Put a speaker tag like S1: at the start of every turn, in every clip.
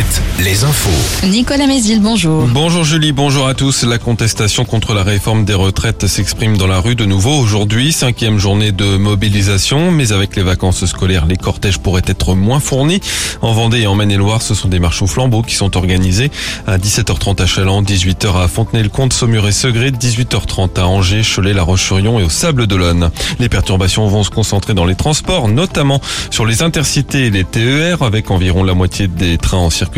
S1: Alouette, les infos.
S2: Nicolas Mézil, bonjour.
S3: Bonjour Julie, bonjour à tous. La contestation contre la réforme des retraites s'exprime dans la rue de nouveau aujourd'hui, cinquième journée de mobilisation, mais avec les vacances scolaires, les cortèges pourraient être moins fournis. En Vendée et en Maine-et-Loire, ce sont des marches au flambeau qui sont organisés à 17h30 à Chaland, 18h à Fontenay-le-Comte, Saumur et Segré, 18h30 à Angers, Cholet, La Roche-sur-Yon et au Sable d'Olonne. Les perturbations vont se concentrer dans les transports, notamment sur les intercités et les TER, avec environ la moitié des trains en circulation.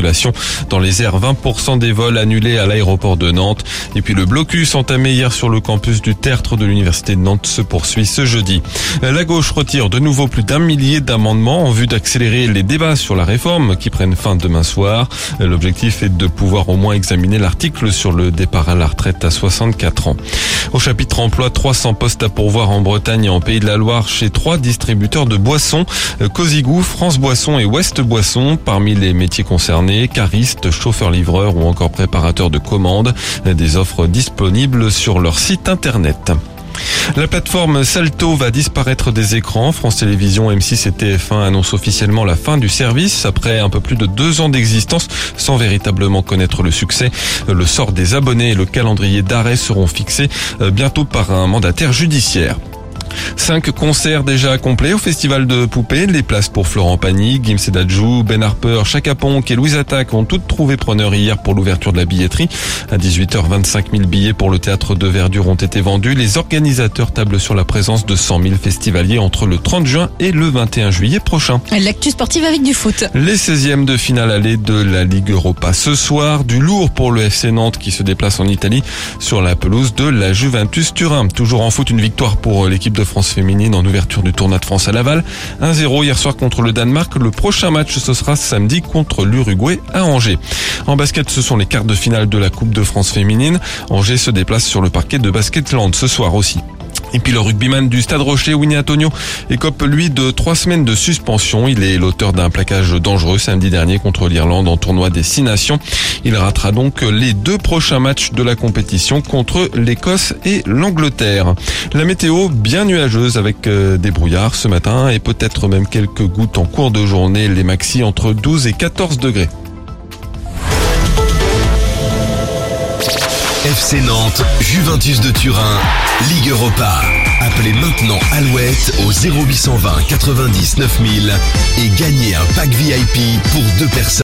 S3: Dans les airs, 20% des vols annulés à l'aéroport de Nantes. Et puis le blocus entamé hier sur le campus du Tertre de l'Université de Nantes se poursuit ce jeudi. La gauche retire de nouveau plus d'un millier d'amendements en vue d'accélérer les débats sur la réforme qui prennent fin demain soir. L'objectif est de pouvoir au moins examiner l'article sur le départ à la retraite à 64 ans. Au chapitre emploi, 300 postes à pourvoir en Bretagne et en Pays de la Loire chez trois distributeurs de boissons, Cosigou, France Boisson et Ouest Boisson. Parmi les métiers concernés, caristes, chauffeurs-livreurs ou encore préparateurs de commandes. Des offres disponibles sur leur site internet. La plateforme Salto va disparaître des écrans. France Télévisions, M6 et TF1 annoncent officiellement la fin du service après un peu plus de deux ans d'existence sans véritablement connaître le succès. Le sort des abonnés et le calendrier d'arrêt seront fixés bientôt par un mandataire judiciaire. Cinq concerts déjà complets au Festival de Poupées. Les places pour Florent Pagny, Gim Sedadjou, Ben Harper, Chaka Ponk et Louise Attaque ont toutes trouvé preneur hier pour l'ouverture de la billetterie. À 18h, 25 000 billets pour le théâtre de Verdure ont été vendus. Les organisateurs tablent sur la présence de 100 000 festivaliers entre le 30 juin et le 21 juillet prochain.
S2: L'actu sportive avec du foot.
S3: Les 16e de finale allée de la Ligue Europa. Ce soir, du lourd pour le FC Nantes qui se déplace en Italie sur la pelouse de la Juventus Turin. Toujours en foot, une victoire pour l'équipe France féminine en ouverture du tournoi de France à Laval. 1-0 hier soir contre le Danemark. Le prochain match, ce sera samedi contre l'Uruguay à Angers. En basket, ce sont les quarts de finale de la Coupe de France féminine. Angers se déplace sur le parquet de Basketland ce soir aussi. Et puis le rugbyman du Stade Rocher, Winnie Antonio, écope lui de trois semaines de suspension. Il est l'auteur d'un plaquage dangereux samedi dernier contre l'Irlande en tournoi des Six Nations. Il ratera donc les deux prochains matchs de la compétition contre l'Écosse et l'Angleterre. La météo bien nuageuse avec des brouillards ce matin et peut-être même quelques gouttes en cours de journée. Les maxi entre 12 et 14 degrés.
S1: FC Nantes, Juventus de Turin, Ligue Europa. Appelez maintenant Alouette au 0820 90 9000 et gagnez un pack VIP pour deux personnes.